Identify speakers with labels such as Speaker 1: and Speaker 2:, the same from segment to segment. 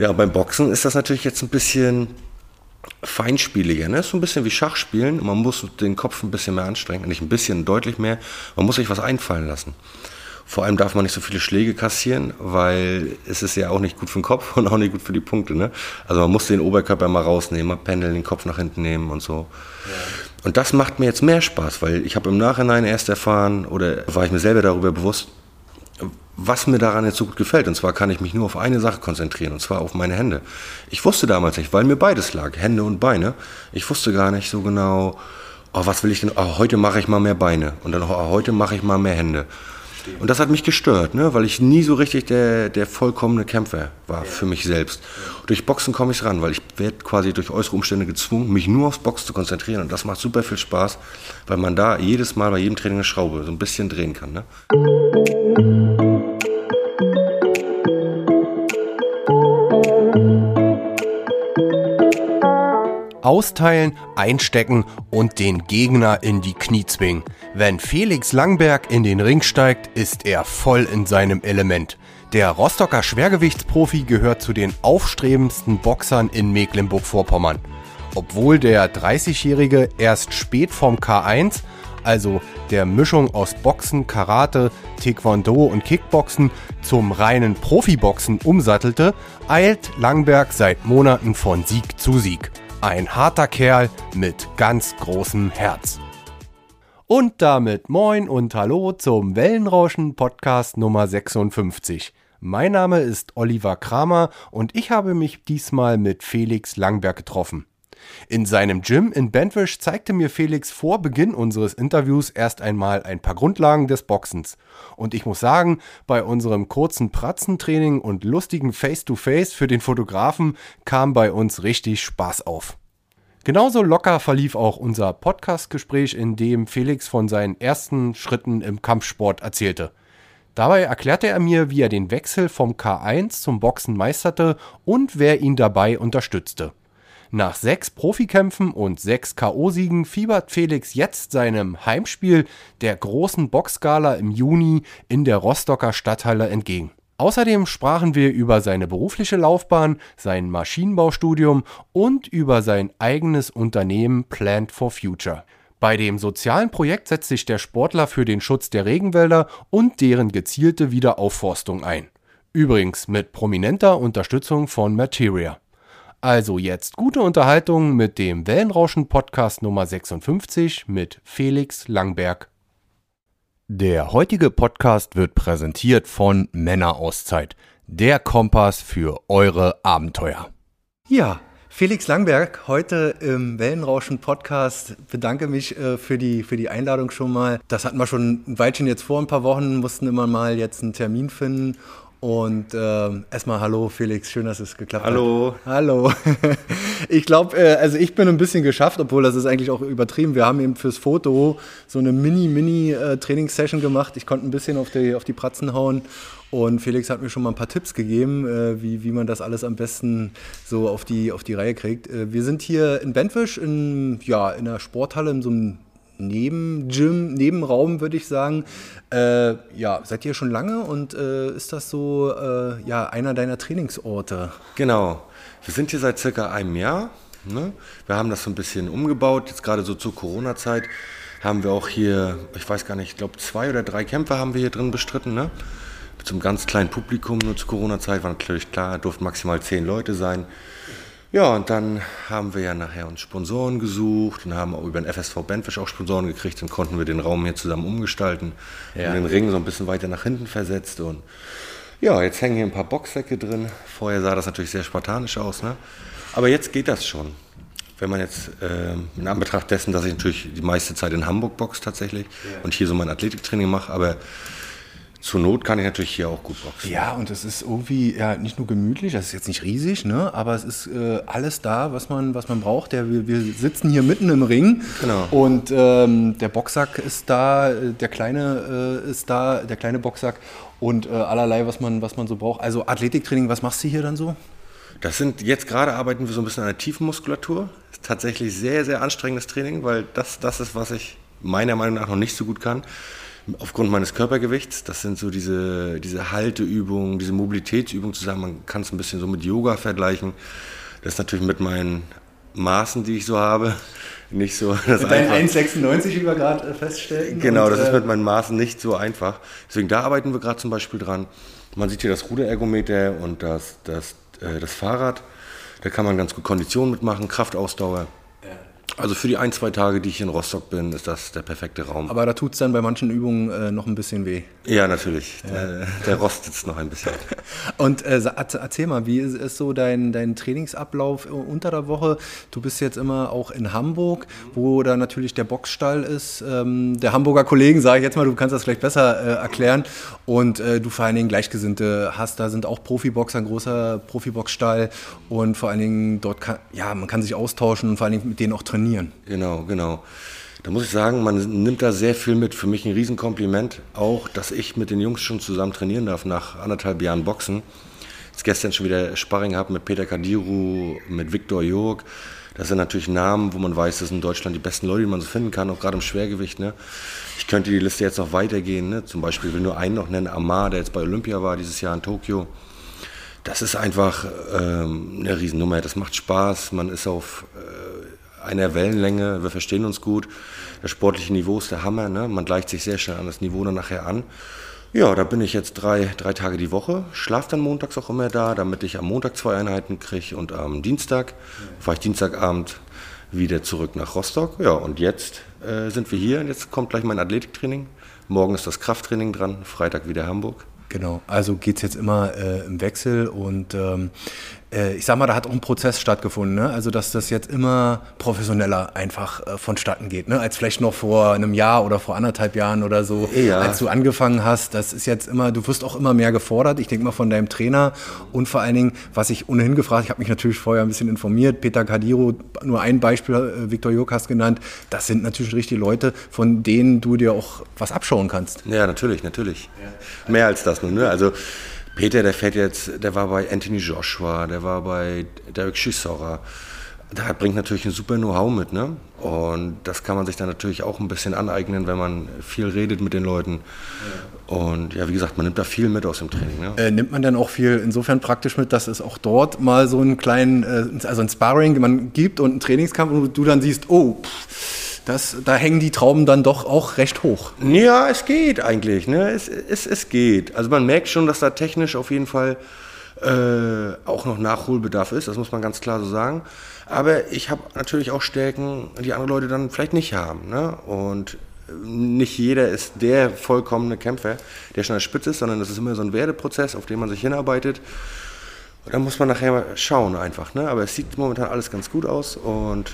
Speaker 1: Ja, beim Boxen ist das natürlich jetzt ein bisschen feinspieliger. Ne? Ist so ein bisschen wie Schachspielen. Man muss den Kopf ein bisschen mehr anstrengen. Nicht ein bisschen, deutlich mehr. Man muss sich was einfallen lassen. Vor allem darf man nicht so viele Schläge kassieren, weil es ist ja auch nicht gut für den Kopf und auch nicht gut für die Punkte. Ne? Also man muss den Oberkörper mal rausnehmen, mal pendeln, den Kopf nach hinten nehmen und so. Ja. Und das macht mir jetzt mehr Spaß, weil ich habe im Nachhinein erst erfahren oder war ich mir selber darüber bewusst, was mir daran jetzt so gut gefällt. Und zwar kann ich mich nur auf eine Sache konzentrieren, und zwar auf meine Hände. Ich wusste damals nicht, weil mir beides lag, Hände und Beine. Ich wusste gar nicht so genau, oh, was will ich denn, oh, heute mache ich mal mehr Beine und dann oh, heute mache ich mal mehr Hände. Und das hat mich gestört, ne? weil ich nie so richtig der, der vollkommene Kämpfer war für mich selbst. Durch Boxen komme ich ran, weil ich werde quasi durch äußere Umstände gezwungen, mich nur aufs Boxen zu konzentrieren. Und das macht super viel Spaß, weil man da jedes Mal bei jedem Training eine Schraube so ein bisschen drehen kann. Ne?
Speaker 2: Austeilen, einstecken und den Gegner in die Knie zwingen. Wenn Felix Langberg in den Ring steigt, ist er voll in seinem Element. Der Rostocker Schwergewichtsprofi gehört zu den aufstrebendsten Boxern in Mecklenburg-Vorpommern. Obwohl der 30-Jährige erst spät vom K1, also der Mischung aus Boxen, Karate, Taekwondo und Kickboxen, zum reinen Profiboxen umsattelte, eilt Langberg seit Monaten von Sieg zu Sieg. Ein harter Kerl mit ganz großem Herz. Und damit moin und hallo zum Wellenrauschen Podcast Nummer 56. Mein Name ist Oliver Kramer und ich habe mich diesmal mit Felix Langberg getroffen. In seinem Gym in Bentwisch zeigte mir Felix vor Beginn unseres Interviews erst einmal ein paar Grundlagen des Boxens. Und ich muss sagen, bei unserem kurzen Pratzentraining und lustigen Face-to-Face -face für den Fotografen kam bei uns richtig Spaß auf. Genauso locker verlief auch unser Podcast-Gespräch, in dem Felix von seinen ersten Schritten im Kampfsport erzählte. Dabei erklärte er mir, wie er den Wechsel vom K1 zum Boxen meisterte und wer ihn dabei unterstützte. Nach sechs Profikämpfen und sechs K.O.-Siegen fiebert Felix jetzt seinem Heimspiel der großen Boxgala im Juni in der Rostocker Stadthalle entgegen. Außerdem sprachen wir über seine berufliche Laufbahn, sein Maschinenbaustudium und über sein eigenes Unternehmen Plant for Future. Bei dem sozialen Projekt setzt sich der Sportler für den Schutz der Regenwälder und deren gezielte Wiederaufforstung ein. Übrigens mit prominenter Unterstützung von Materia. Also jetzt gute Unterhaltung mit dem Wellenrauschen Podcast Nummer 56 mit Felix Langberg. Der heutige Podcast wird präsentiert von Männerauszeit, der Kompass für eure Abenteuer.
Speaker 3: Ja, Felix Langberg, heute im Wellenrauschen Podcast. Bedanke mich äh, für, die, für die Einladung schon mal. Das hatten wir schon ein Weilchen jetzt vor, ein paar Wochen, mussten immer mal jetzt einen Termin finden. Und äh, erstmal hallo Felix, schön, dass es geklappt
Speaker 1: hallo.
Speaker 3: hat. Hallo. Hallo. ich glaube, äh, also ich bin ein bisschen geschafft, obwohl das ist eigentlich auch übertrieben. Wir haben eben fürs Foto so eine Mini-Mini-Trainingssession äh, gemacht. Ich konnte ein bisschen auf die, auf die Pratzen hauen und Felix hat mir schon mal ein paar Tipps gegeben, äh, wie, wie man das alles am besten so auf die, auf die Reihe kriegt. Äh, wir sind hier in Bentwisch in, ja, in einer Sporthalle, in so einem Neben-Gym, Nebenraum, würde ich sagen. Äh, ja, seid ihr schon lange und äh, ist das so äh, ja, einer deiner Trainingsorte?
Speaker 1: Genau. Wir sind hier seit circa einem Jahr. Ne? Wir haben das so ein bisschen umgebaut. Jetzt gerade so zur Corona-Zeit haben wir auch hier, ich weiß gar nicht, ich glaube zwei oder drei Kämpfe haben wir hier drin bestritten. Ne? Mit ganz kleinen Publikum, nur zur Corona-Zeit war natürlich klar, durften maximal zehn Leute sein. Ja, und dann haben wir ja nachher uns Sponsoren gesucht und haben auch über den FSV Bandfish auch Sponsoren gekriegt und konnten wir den Raum hier zusammen umgestalten ja. und den Ring so ein bisschen weiter nach hinten versetzt und ja, jetzt hängen hier ein paar Boxsäcke drin. Vorher sah das natürlich sehr spartanisch aus, ne? Aber jetzt geht das schon. Wenn man jetzt äh, in Anbetracht dessen, dass ich natürlich die meiste Zeit in Hamburg boxe tatsächlich ja. und hier so mein Athletiktraining mache, aber zur Not kann ich natürlich hier auch gut boxen.
Speaker 3: Ja, und es ist irgendwie ja nicht nur gemütlich, das ist jetzt nicht riesig, ne? aber es ist äh, alles da, was man, was man braucht. Der, wir, wir sitzen hier mitten im Ring genau. und ähm, der Boxsack ist da, der kleine äh, ist da, der kleine Boxsack und äh, allerlei, was man, was man so braucht. Also Athletiktraining, was machst du hier dann so?
Speaker 1: Das sind, jetzt gerade arbeiten wir so ein bisschen an der Tiefenmuskulatur. Das ist tatsächlich sehr, sehr anstrengendes Training, weil das, das ist, was ich meiner Meinung nach noch nicht so gut kann aufgrund meines Körpergewichts. Das sind so diese, diese Halteübungen, diese Mobilitätsübungen zusammen. Man kann es ein bisschen so mit Yoga vergleichen. Das ist natürlich mit meinen Maßen, die ich so habe, nicht so.
Speaker 3: Das Dein 1,96, wie wir gerade feststellen.
Speaker 1: Genau, und, das ist äh, mit meinen Maßen nicht so einfach. Deswegen da arbeiten wir gerade zum Beispiel dran. Man sieht hier das Ruderergometer und das, das, äh, das Fahrrad. Da kann man ganz gut Konditionen mitmachen, Kraftausdauer. Also für die ein, zwei Tage, die ich in Rostock bin, ist das der perfekte Raum.
Speaker 3: Aber da tut es dann bei manchen Übungen äh, noch ein bisschen weh.
Speaker 1: Ja, natürlich. Ja. Der, der Rost sitzt noch ein bisschen.
Speaker 3: Und äh, erzähl mal, wie ist, ist, so dein, dein Trainingsablauf unter der Woche? Du bist jetzt immer auch in Hamburg, wo da natürlich der Boxstall ist. Ähm, der Hamburger Kollegen, sage ich jetzt mal, du kannst das vielleicht besser äh, erklären. Und äh, du vor allen Dingen Gleichgesinnte hast, da sind auch Profiboxer, ein großer Profiboxstall. Und vor allen Dingen dort kann, ja, man kann sich austauschen und vor allen Dingen mit denen auch trainieren trainieren.
Speaker 1: Genau, genau. Da muss ich sagen, man nimmt da sehr viel mit. Für mich ein Riesenkompliment auch, dass ich mit den Jungs schon zusammen trainieren darf nach anderthalb Jahren Boxen. Jetzt gestern schon wieder Sparring habe mit Peter Kadiru, mit Viktor Jörg. Das sind natürlich Namen, wo man weiß, das sind in Deutschland die besten Leute, die man so finden kann, auch gerade im Schwergewicht. Ne? Ich könnte die Liste jetzt noch weitergehen. Ne? Zum Beispiel will nur einen noch nennen, Amar, der jetzt bei Olympia war dieses Jahr in Tokio. Das ist einfach ähm, eine Riesennummer. Das macht Spaß. Man ist auf einer Wellenlänge, wir verstehen uns gut. Das sportliche Niveau ist der Hammer, ne? man gleicht sich sehr schnell an das Niveau dann nachher an. Ja, da bin ich jetzt drei, drei Tage die Woche, schlafe dann montags auch immer da, damit ich am Montag zwei Einheiten kriege und am Dienstag fahre ich Dienstagabend wieder zurück nach Rostock. Ja, und jetzt äh, sind wir hier und jetzt kommt gleich mein Athletiktraining. Morgen ist das Krafttraining dran, Freitag wieder Hamburg.
Speaker 3: Genau, also geht es jetzt immer äh, im Wechsel und ähm, äh, ich sag mal, da hat auch ein Prozess stattgefunden, ne? also dass das jetzt immer professioneller einfach äh, vonstatten geht, ne? als vielleicht noch vor einem Jahr oder vor anderthalb Jahren oder so, ja. als du angefangen hast. Das ist jetzt immer, du wirst auch immer mehr gefordert, ich denke mal von deinem Trainer und vor allen Dingen, was ich ohnehin gefragt, ich habe mich natürlich vorher ein bisschen informiert, Peter Kadiro, nur ein Beispiel, äh, Viktor Jokas genannt, das sind natürlich richtig Leute, von denen du dir auch was abschauen kannst.
Speaker 1: Ja, natürlich, natürlich. Ja. Mehr als das nun, ne? Also Peter, der fährt jetzt, der war bei Anthony Joshua, der war bei Derek Chisora. Da bringt natürlich ein super Know-how mit, ne? Und das kann man sich dann natürlich auch ein bisschen aneignen, wenn man viel redet mit den Leuten. Und ja, wie gesagt, man nimmt da viel mit aus dem Training. Ne?
Speaker 3: Äh, nimmt man dann auch viel insofern praktisch mit, dass es auch dort mal so einen kleinen, äh, also ein Sparring man gibt und einen Trainingskampf und du dann siehst, oh, pff, das, da hängen die Trauben dann doch auch recht hoch.
Speaker 1: Ja, es geht eigentlich. Ne? Es, es, es geht. Also man merkt schon, dass da technisch auf jeden Fall äh, auch noch Nachholbedarf ist. Das muss man ganz klar so sagen. Aber ich habe natürlich auch Stärken, die andere Leute dann vielleicht nicht haben. Ne? Und nicht jeder ist der vollkommene Kämpfer, der schon an der Spitze ist, sondern das ist immer so ein Werdeprozess, auf den man sich hinarbeitet. Und da muss man nachher mal schauen einfach. Ne? Aber es sieht momentan alles ganz gut aus und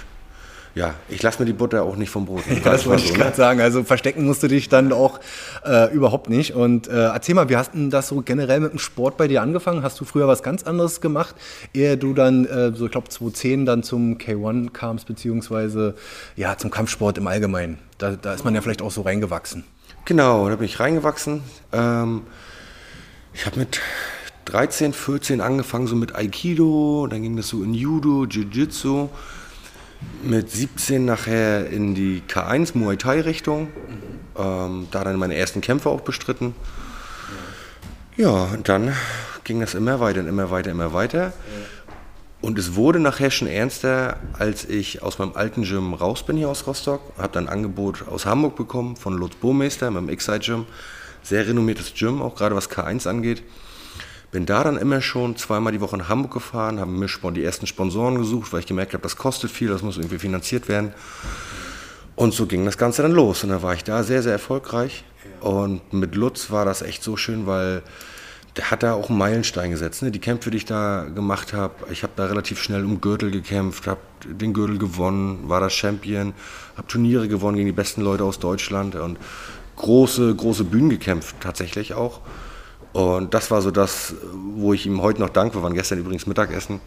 Speaker 1: ja, ich lasse mir die Butter auch nicht vom Brot.
Speaker 3: Ja, das wollte so, ich gerade ne? sagen. Also verstecken musst du dich dann auch äh, überhaupt nicht. Und äh, erzähl mal, wie hast denn das so generell mit dem Sport bei dir angefangen? Hast du früher was ganz anderes gemacht, ehe du dann, äh, so ich glaube 2010 dann zum K1 kamst, beziehungsweise ja, zum Kampfsport im Allgemeinen? Da, da ist man ja vielleicht auch so reingewachsen.
Speaker 1: Genau, da bin ich reingewachsen. Ähm, ich habe mit 13, 14 angefangen, so mit Aikido, dann ging das so in Judo, Jiu-Jitsu mit 17 nachher in die K1 Muay Thai Richtung. Mhm. Ähm, da dann meine ersten Kämpfe auch bestritten. Ja, und dann ging das immer weiter und immer weiter, immer weiter. Ja. Und es wurde nachher schon ernster, als ich aus meinem alten Gym raus bin hier aus Rostock. Habe dann ein Angebot aus Hamburg bekommen von Lutz Bohmeister mit dem X-Side Gym. Sehr renommiertes Gym, auch gerade was K1 angeht. Bin da dann immer schon zweimal die Woche nach Hamburg gefahren, habe mir die ersten Sponsoren gesucht, weil ich gemerkt habe, das kostet viel, das muss irgendwie finanziert werden. Und so ging das Ganze dann los. Und dann war ich da sehr, sehr erfolgreich. Und mit Lutz war das echt so schön, weil der hat da auch einen Meilenstein gesetzt. Ne? Die Kämpfe, die ich da gemacht habe, ich habe da relativ schnell um Gürtel gekämpft, habe den Gürtel gewonnen, war da Champion, habe Turniere gewonnen gegen die besten Leute aus Deutschland und große, große Bühnen gekämpft tatsächlich auch. Und das war so das, wo ich ihm heute noch dankbar war. Gestern übrigens Mittagessen,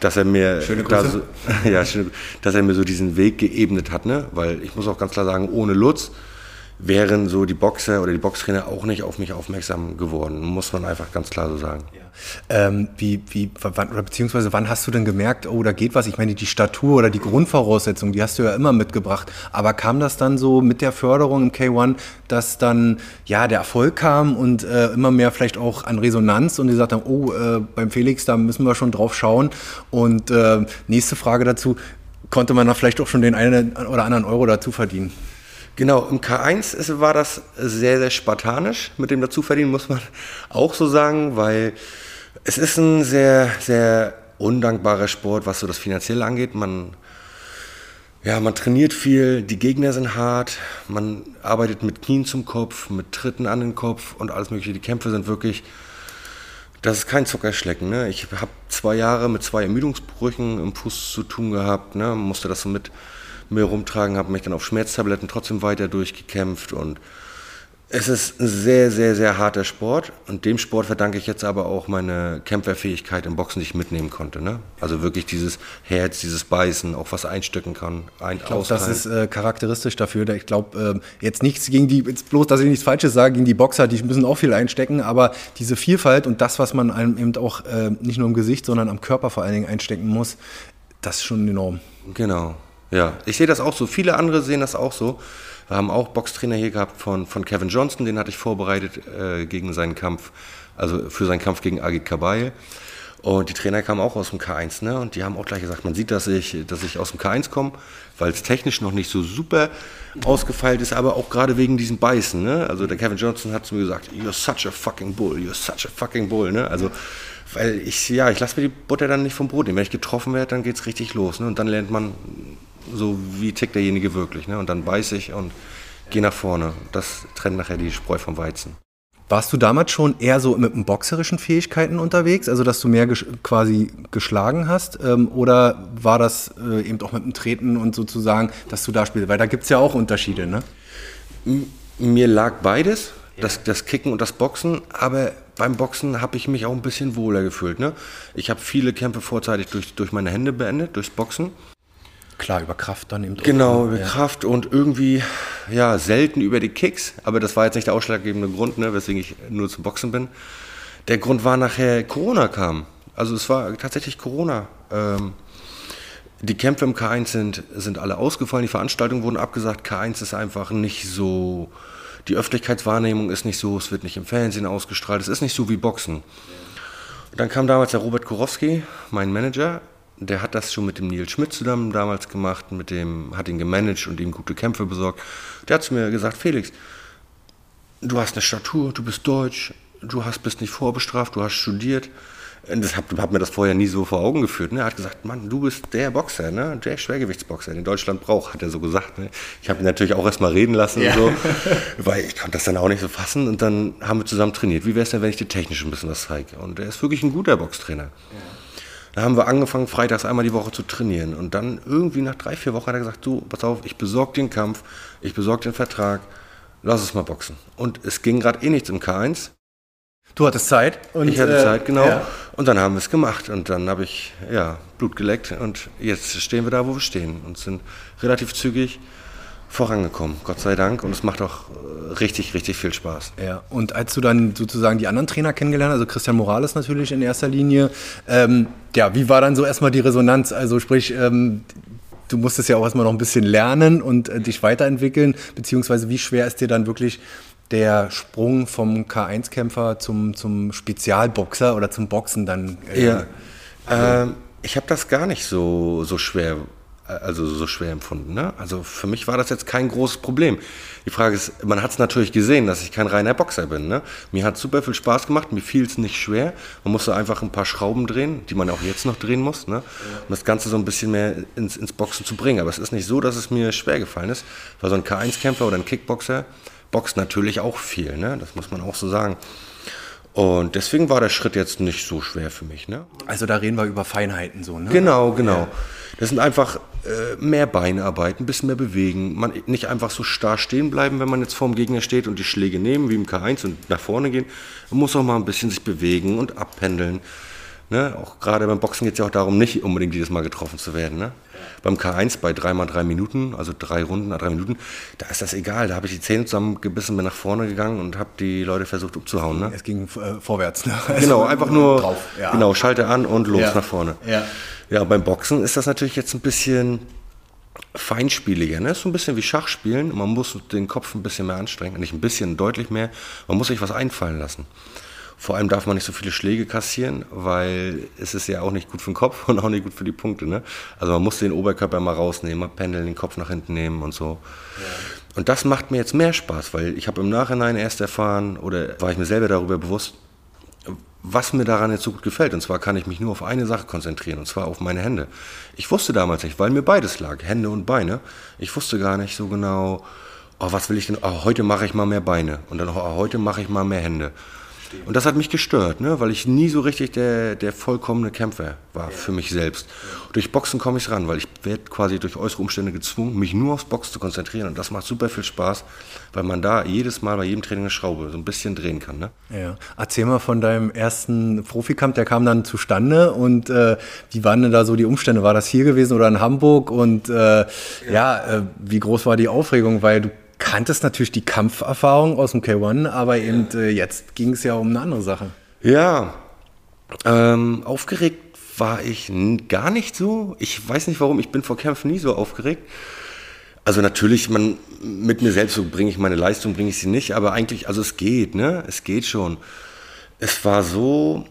Speaker 1: dass er mir, da so, ja, dass er mir so diesen Weg geebnet hat. Ne? Weil ich muss auch ganz klar sagen, ohne Lutz wären so die Boxer oder die Boxtrainer auch nicht auf mich aufmerksam geworden, muss man einfach ganz klar so sagen. Ja.
Speaker 3: Ähm, wie, wie, wann, oder beziehungsweise wann hast du denn gemerkt, oh, da geht was? Ich meine, die Statur oder die Grundvoraussetzungen, die hast du ja immer mitgebracht. Aber kam das dann so mit der Förderung im K1, dass dann ja der Erfolg kam und äh, immer mehr vielleicht auch an Resonanz und die sagt dann, oh, äh, beim Felix, da müssen wir schon drauf schauen. Und äh, nächste Frage dazu, konnte man da vielleicht auch schon den einen oder anderen Euro dazu verdienen?
Speaker 1: Genau, im K1 ist, war das sehr, sehr spartanisch mit dem Dazuverdienen, muss man auch so sagen, weil es ist ein sehr, sehr undankbarer Sport, was so das Finanzielle angeht. Man, ja, man trainiert viel, die Gegner sind hart, man arbeitet mit Knien zum Kopf, mit Tritten an den Kopf und alles mögliche. Die Kämpfe sind wirklich, das ist kein Zuckerschlecken. Ne? Ich habe zwei Jahre mit zwei Ermüdungsbrüchen im Fuß zu tun gehabt, ne? musste das so mit mir rumtragen, habe mich dann auf Schmerztabletten trotzdem weiter durchgekämpft und es ist ein sehr, sehr, sehr harter Sport und dem Sport verdanke ich jetzt aber auch meine Kämpferfähigkeit im Boxen, die ich mitnehmen konnte. Ne? Also wirklich dieses Herz, dieses Beißen, auch was einstecken kann. Ein,
Speaker 3: ich glaube, das ist äh, charakteristisch dafür. Ich glaube, äh, jetzt nichts gegen die, jetzt bloß, dass ich nichts Falsches sage, gegen die Boxer, die müssen auch viel einstecken, aber diese Vielfalt und das, was man einem eben auch äh, nicht nur im Gesicht, sondern am Körper vor allen Dingen einstecken muss, das ist schon enorm.
Speaker 1: Genau. Ja, ich sehe das auch so. Viele andere sehen das auch so. Wir haben auch Boxtrainer hier gehabt von, von Kevin Johnston, den hatte ich vorbereitet äh, gegen seinen Kampf, also für seinen Kampf gegen Agit Kabaye. Und die Trainer kamen auch aus dem K1, ne? Und die haben auch gleich gesagt, man sieht, dass ich, dass ich aus dem K1 komme, weil es technisch noch nicht so super ausgefeilt ist, aber auch gerade wegen diesem Beißen, ne? Also der Kevin Johnson hat zu mir gesagt, you're such a fucking bull, you're such a fucking bull, ne? Also, weil ich, ja, ich lasse mir die Butter dann nicht vom Brot nehmen. Wenn ich getroffen werde, dann geht's richtig los, ne? Und dann lernt man so wie tickt derjenige wirklich. Ne? Und dann beiße ich und gehe nach vorne. Das trennt nachher die Spreu vom Weizen.
Speaker 3: Warst du damals schon eher so mit boxerischen Fähigkeiten unterwegs, also dass du mehr ges quasi geschlagen hast? Ähm, oder war das äh, eben auch mit dem Treten und sozusagen, dass du da spielst? Weil da gibt es ja auch Unterschiede, ne?
Speaker 1: Mir lag beides, ja. das, das Kicken und das Boxen, aber beim Boxen habe ich mich auch ein bisschen wohler gefühlt. Ne? Ich habe viele Kämpfe vorzeitig durch, durch meine Hände beendet, durchs Boxen.
Speaker 3: Klar, über Kraft dann eben.
Speaker 1: Genau, über ja. Kraft und irgendwie, ja, selten über die Kicks. Aber das war jetzt nicht der ausschlaggebende Grund, ne, weswegen ich nur zum Boxen bin. Der Grund war nachher, Corona kam. Also es war tatsächlich Corona. Ähm, die Kämpfe im K1 sind, sind alle ausgefallen, die Veranstaltungen wurden abgesagt. K1 ist einfach nicht so, die Öffentlichkeitswahrnehmung ist nicht so, es wird nicht im Fernsehen ausgestrahlt, es ist nicht so wie Boxen. Und dann kam damals der Robert Kurowski, mein Manager, der hat das schon mit dem Neil Schmidt zusammen damals gemacht, mit dem, hat ihn gemanagt und ihm gute Kämpfe besorgt. Der hat zu mir gesagt, Felix, du hast eine Statur, du bist deutsch, du hast, bist nicht vorbestraft, du hast studiert. Das hat, hat mir das vorher nie so vor Augen geführt. Ne? Er hat gesagt, Mann, du bist der Boxer, ne? der Schwergewichtsboxer, den Deutschland braucht, hat er so gesagt. Ne? Ich habe ihn natürlich auch erstmal reden lassen, ja. so, weil ich konnte das dann auch nicht so fassen. Und dann haben wir zusammen trainiert. Wie wäre es denn, wenn ich dir technisch ein bisschen was zeige? Und er ist wirklich ein guter Boxtrainer. Ja. Da haben wir angefangen, freitags einmal die Woche zu trainieren. Und dann irgendwie nach drei, vier Wochen hat er gesagt, du, pass auf, ich besorge den Kampf, ich besorge den Vertrag, lass es mal boxen. Und es ging gerade eh nichts im K1.
Speaker 3: Du hattest Zeit.
Speaker 1: Und, ich hatte äh, Zeit, genau. Ja. Und dann haben wir es gemacht. Und dann habe ich ja, Blut geleckt. Und jetzt stehen wir da, wo wir stehen. Und sind relativ zügig vorangekommen, Gott sei Dank. Und es macht auch äh, richtig, richtig viel Spaß.
Speaker 3: Ja, und als du dann sozusagen die anderen Trainer kennengelernt, also Christian Morales natürlich in erster Linie, ähm, ja, wie war dann so erstmal die Resonanz? Also sprich, ähm, du musstest ja auch erstmal noch ein bisschen lernen und äh, dich weiterentwickeln, beziehungsweise wie schwer ist dir dann wirklich der Sprung vom K1-Kämpfer zum, zum Spezialboxer oder zum Boxen dann?
Speaker 1: Äh, ja, also, ich habe das gar nicht so, so schwer also so schwer empfunden. Ne? Also für mich war das jetzt kein großes Problem. Die Frage ist, man hat es natürlich gesehen, dass ich kein reiner Boxer bin. Ne? Mir hat super viel Spaß gemacht, mir fiel es nicht schwer. Man musste einfach ein paar Schrauben drehen, die man auch jetzt noch drehen muss, ne? um das Ganze so ein bisschen mehr ins, ins Boxen zu bringen. Aber es ist nicht so, dass es mir schwer gefallen ist, weil so ein K1-Kämpfer oder ein Kickboxer boxt natürlich auch viel. Ne? Das muss man auch so sagen. Und deswegen war der Schritt jetzt nicht so schwer für mich. Ne?
Speaker 3: Also da reden wir über Feinheiten so, ne?
Speaker 1: Genau, genau. Das sind einfach mehr Beinarbeit, ein bisschen mehr bewegen. Man nicht einfach so starr stehen bleiben, wenn man jetzt vorm Gegner steht und die Schläge nehmen, wie im K1 und nach vorne gehen. Man muss auch mal ein bisschen sich bewegen und abpendeln. Ne? Auch gerade beim Boxen geht es ja auch darum, nicht unbedingt jedes Mal getroffen zu werden. Ne? Beim K1 bei 3x3 Minuten, also drei Runden, drei Minuten, da ist das egal. Da habe ich die Zähne zusammengebissen, bin nach vorne gegangen und habe die Leute versucht umzuhauen. Ne?
Speaker 3: Es ging äh, vorwärts. Ne?
Speaker 1: Genau, einfach nur
Speaker 3: drauf. Ja.
Speaker 1: genau, schalte an und los
Speaker 3: Ja.
Speaker 1: nach vorne.
Speaker 3: Ja.
Speaker 1: ja, beim Boxen ist das natürlich jetzt ein bisschen feinspieliger. Ne? Ist so ein bisschen wie Schachspielen. Man muss den Kopf ein bisschen mehr anstrengen. Nicht ein bisschen, deutlich mehr. Man muss sich was einfallen lassen. Vor allem darf man nicht so viele Schläge kassieren, weil es ist ja auch nicht gut für den Kopf und auch nicht gut für die Punkte. Ne? Also man muss den Oberkörper mal rausnehmen, mal pendeln, den Kopf nach hinten nehmen und so. Und das macht mir jetzt mehr Spaß, weil ich habe im Nachhinein erst erfahren oder war ich mir selber darüber bewusst, was mir daran jetzt so gut gefällt. Und zwar kann ich mich nur auf eine Sache konzentrieren, und zwar auf meine Hände. Ich wusste damals nicht, weil mir beides lag, Hände und Beine. Ich wusste gar nicht so genau, oh, was will ich denn, oh, heute mache ich mal mehr Beine und dann oh, heute mache ich mal mehr Hände. Und das hat mich gestört, ne? weil ich nie so richtig der, der vollkommene Kämpfer war für mich selbst. Durch Boxen komme ich ran, weil ich werde quasi durch äußere Umstände gezwungen, mich nur aufs Boxen zu konzentrieren. Und das macht super viel Spaß, weil man da jedes Mal bei jedem Training eine Schraube so ein bisschen drehen kann. Ne?
Speaker 3: Ja. Erzähl mal von deinem ersten Profikampf, der kam dann zustande und äh, wie waren denn da so die Umstände? War das hier gewesen oder in Hamburg? Und äh, ja, äh, wie groß war die Aufregung? Weil du kanntest natürlich die Kampferfahrung aus dem K1, aber eben äh, jetzt ging es ja um eine andere Sache.
Speaker 1: Ja, ähm, aufgeregt war ich gar nicht so. Ich weiß nicht warum, ich bin vor Kämpfen nie so aufgeregt. Also natürlich, man, mit mir selbst so bringe ich meine Leistung, bringe ich sie nicht, aber eigentlich, also es geht, ne? Es geht schon. Es war so,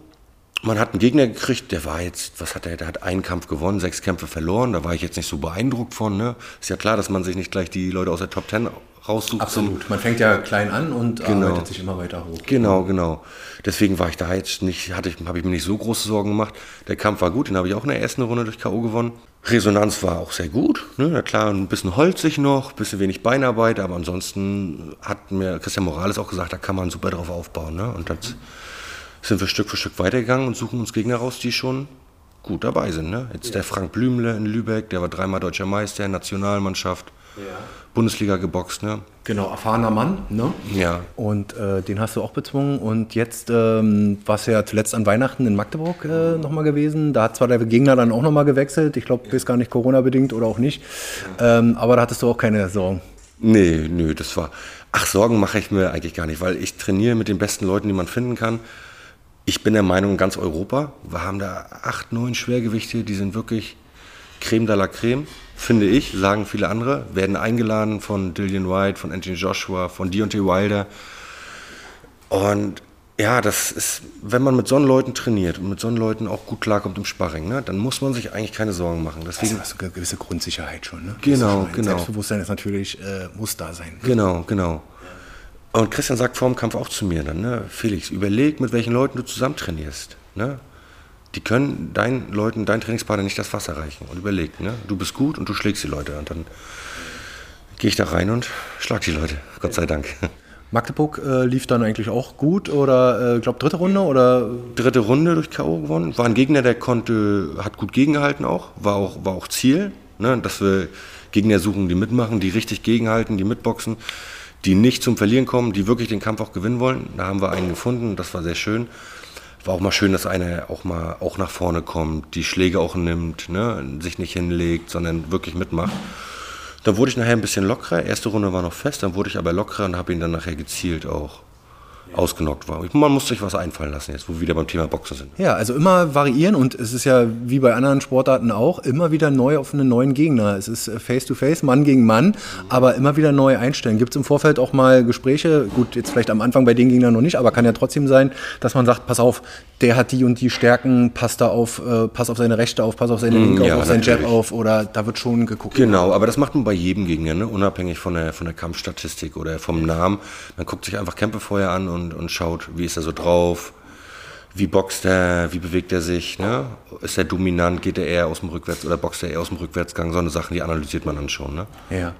Speaker 1: man hat einen Gegner gekriegt, der war jetzt, was hat er, der hat einen Kampf gewonnen, sechs Kämpfe verloren, da war ich jetzt nicht so beeindruckt von, ne? Ist ja klar, dass man sich nicht gleich die Leute aus der Top Ten raussucht. zum-
Speaker 3: Man fängt ja klein an und
Speaker 1: Genau.
Speaker 3: arbeitet sich immer weiter hoch.
Speaker 1: Genau, genau. Deswegen war ich da jetzt nicht, hatte ich, habe ich mir nicht so große Sorgen gemacht. Der Kampf war gut, den habe ich auch in der ersten Runde durch K.O. gewonnen. Resonanz war auch sehr gut. Ne? Na klar, ein bisschen holzig noch, ein bisschen wenig Beinarbeit, aber ansonsten hat mir Christian Morales auch gesagt, da kann man super drauf aufbauen. Ne? Und dann sind wir Stück für Stück weitergegangen und suchen uns Gegner raus, die schon gut dabei sind. Ne? Jetzt der Frank Blümle in Lübeck, der war dreimal deutscher Meister, Nationalmannschaft, Bundesliga geboxt. Ne?
Speaker 3: Genau, erfahrener Mann, ne?
Speaker 1: Ja,
Speaker 3: Und äh, den hast du auch bezwungen. Und jetzt ähm, warst du ja zuletzt an Weihnachten in Magdeburg äh, nochmal gewesen. Da hat zwar der Gegner dann auch nochmal gewechselt. Ich glaube, ist gar nicht Corona-bedingt oder auch nicht. Ähm, aber da hattest du auch keine Sorgen.
Speaker 1: Nee, nö, das war. Ach, Sorgen mache ich mir eigentlich gar nicht, weil ich trainiere mit den besten Leuten, die man finden kann. Ich bin der Meinung, in ganz Europa, wir haben da acht, neun Schwergewichte, die sind wirklich Creme de la Creme, finde ich, sagen viele andere, werden eingeladen von Dillian White, von Anthony Joshua, von Deontay Wilder. Und ja, das ist, wenn man mit so Leuten trainiert und mit so Leuten auch gut klarkommt im Sparring, ne, dann muss man sich eigentlich keine Sorgen machen. Deswegen,
Speaker 3: Also hast du eine gewisse Grundsicherheit schon. Ne?
Speaker 1: Genau,
Speaker 3: schon-
Speaker 1: genau.
Speaker 3: Selbstbewusstsein ist natürlich, äh, muss da sein.
Speaker 1: Genau, genau. Und Christian sagt vor dem Kampf auch zu mir dann, ne, Felix, überleg, mit welchen Leuten du zusammen trainierst. Ne? Die können deinen Leuten, deinen Trainingspartner nicht das Wasser reichen. Und überleg, ne? du bist gut und du schlägst die Leute. Und dann gehe ich da rein und schlag die Leute. Gott sei Dank.
Speaker 3: Magdeburg äh, lief dann eigentlich auch gut oder, äh, glaube dritte Runde oder?
Speaker 1: Dritte Runde durch K.O. gewonnen. War ein Gegner, der konnte, hat gut gegengehalten auch. War auch, war auch Ziel, ne? dass wir Gegner suchen, die mitmachen, die richtig gegenhalten, die mitboxen, die nicht zum Verlieren kommen, die wirklich den Kampf auch gewinnen wollen. Da haben wir einen gefunden, das war sehr schön. War auch mal schön, dass einer auch mal auch nach vorne kommt, die Schläge auch nimmt, ne? sich nicht hinlegt, sondern wirklich mitmacht. Dann wurde ich nachher ein bisschen lockerer. Erste Runde war noch fest, dann wurde ich aber lockerer und habe ihn dann nachher gezielt auch ausgenockt war. Man muss sich was einfallen lassen jetzt, wo wir wieder beim Thema Boxen sind.
Speaker 3: Ja, also immer variieren und es ist ja wie bei anderen Sportarten auch immer wieder neu auf einen neuen Gegner. Es ist äh, Face-to-Face, Mann gegen Mann, aber immer wieder neu einstellen. Gibt es im Vorfeld auch mal Gespräche, gut, jetzt vielleicht am Anfang bei den Gegnern noch nicht, aber kann ja trotzdem sein, dass man sagt, pass auf, der hat die und die Stärken, pass da auf, äh, pass auf seine Rechte auf, pass auf seine Linke
Speaker 1: ja,
Speaker 3: auf, auf seinen Jab auf oder da wird schon geguckt.
Speaker 1: Genau, aber das macht man bei jedem Gegner, ne? unabhängig von der, von der Kampfstatistik oder vom Namen. Man guckt sich einfach Kämpfe vorher an und, und schaut, wie ist er so drauf, wie boxt er, wie bewegt er sich, ne? ist er dominant, geht er eher aus dem Rückwärts oder boxt er eher aus dem Rückwärtsgang, so eine Sachen, die analysiert man dann schon. Ne?
Speaker 3: Ja.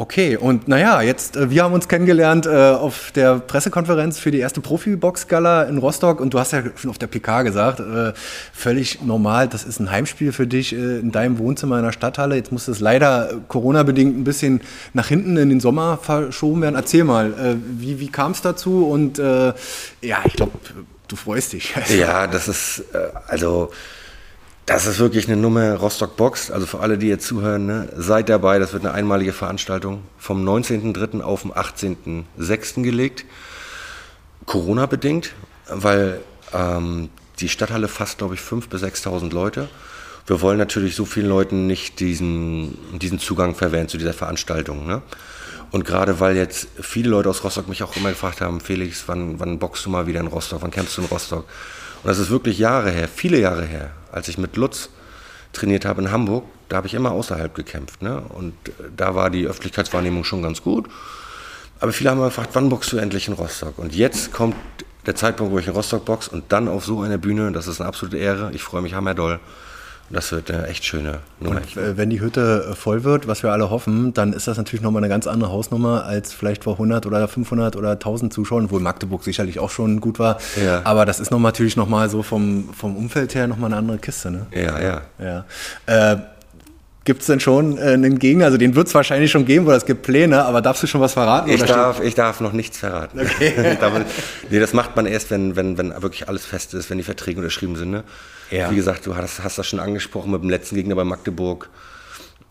Speaker 3: Okay, und naja, jetzt, äh, wir haben uns kennengelernt äh, auf der Pressekonferenz für die erste Profi-Box-Gala in Rostock und du hast ja schon auf der PK gesagt, äh, völlig normal, das ist ein Heimspiel für dich äh, in deinem Wohnzimmer in der Stadthalle. Jetzt musste es leider äh, Corona-bedingt ein bisschen nach hinten in den Sommer verschoben werden. Erzähl mal, äh, wie, wie kam es dazu? Und ja, ich glaube, du freust dich.
Speaker 1: Ja, das ist, also, das ist wirklich eine Nummer Rostock Box. Also für alle, die jetzt zuhören, ne, seid dabei. Das wird eine einmalige Veranstaltung vom 19.03. auf den 18.06. gelegt. Corona-bedingt, weil ähm, die Stadthalle fasst, glaube ich, 5.000 bis 6.000 Leute. Wir wollen natürlich so vielen Leuten nicht diesen, diesen Zugang verwehren zu dieser Veranstaltung. Ne? Und gerade weil jetzt viele Leute aus Rostock mich auch immer gefragt haben, Felix, wann, wann boxst du mal wieder in Rostock, wann kämpfst du in Rostock? Und das ist wirklich Jahre her, viele Jahre her, als ich mit Lutz trainiert habe in Hamburg, da habe ich immer außerhalb gekämpft. Ne? Und da war die Öffentlichkeitswahrnehmung schon ganz gut. Aber viele haben gefragt, wann boxst du endlich in Rostock? Und jetzt kommt der Zeitpunkt, wo ich in Rostock box und dann auf so einer Bühne, das ist eine absolute Ehre. Ich freue mich hammerdoll. Das wird eine echt schöne Nummer.
Speaker 3: Und äh, wenn die Hütte äh, voll wird, was wir alle hoffen, dann ist das natürlich nochmal eine ganz andere Hausnummer als vielleicht vor 100 oder 500 oder 1000 Zuschauern, obwohl Magdeburg sicherlich auch schon gut war. Ja. Aber das ist noch natürlich nochmal so vom, vom Umfeld her nochmal eine andere Kiste. Ne?
Speaker 1: Ja, ja.
Speaker 3: ja. Äh, Gibt es denn schon äh, einen Gegner? Also den wird es wahrscheinlich schon geben, weil es gibt Pläne, aber darfst du schon was verraten?
Speaker 1: Ich, darf, ich darf noch nichts verraten. Okay. nee, das macht man erst, wenn, wenn, wenn wirklich alles fest ist, wenn die Verträge unterschrieben sind. Ne? Ja. Wie gesagt, du hast, hast das schon angesprochen mit dem letzten Gegner bei Magdeburg.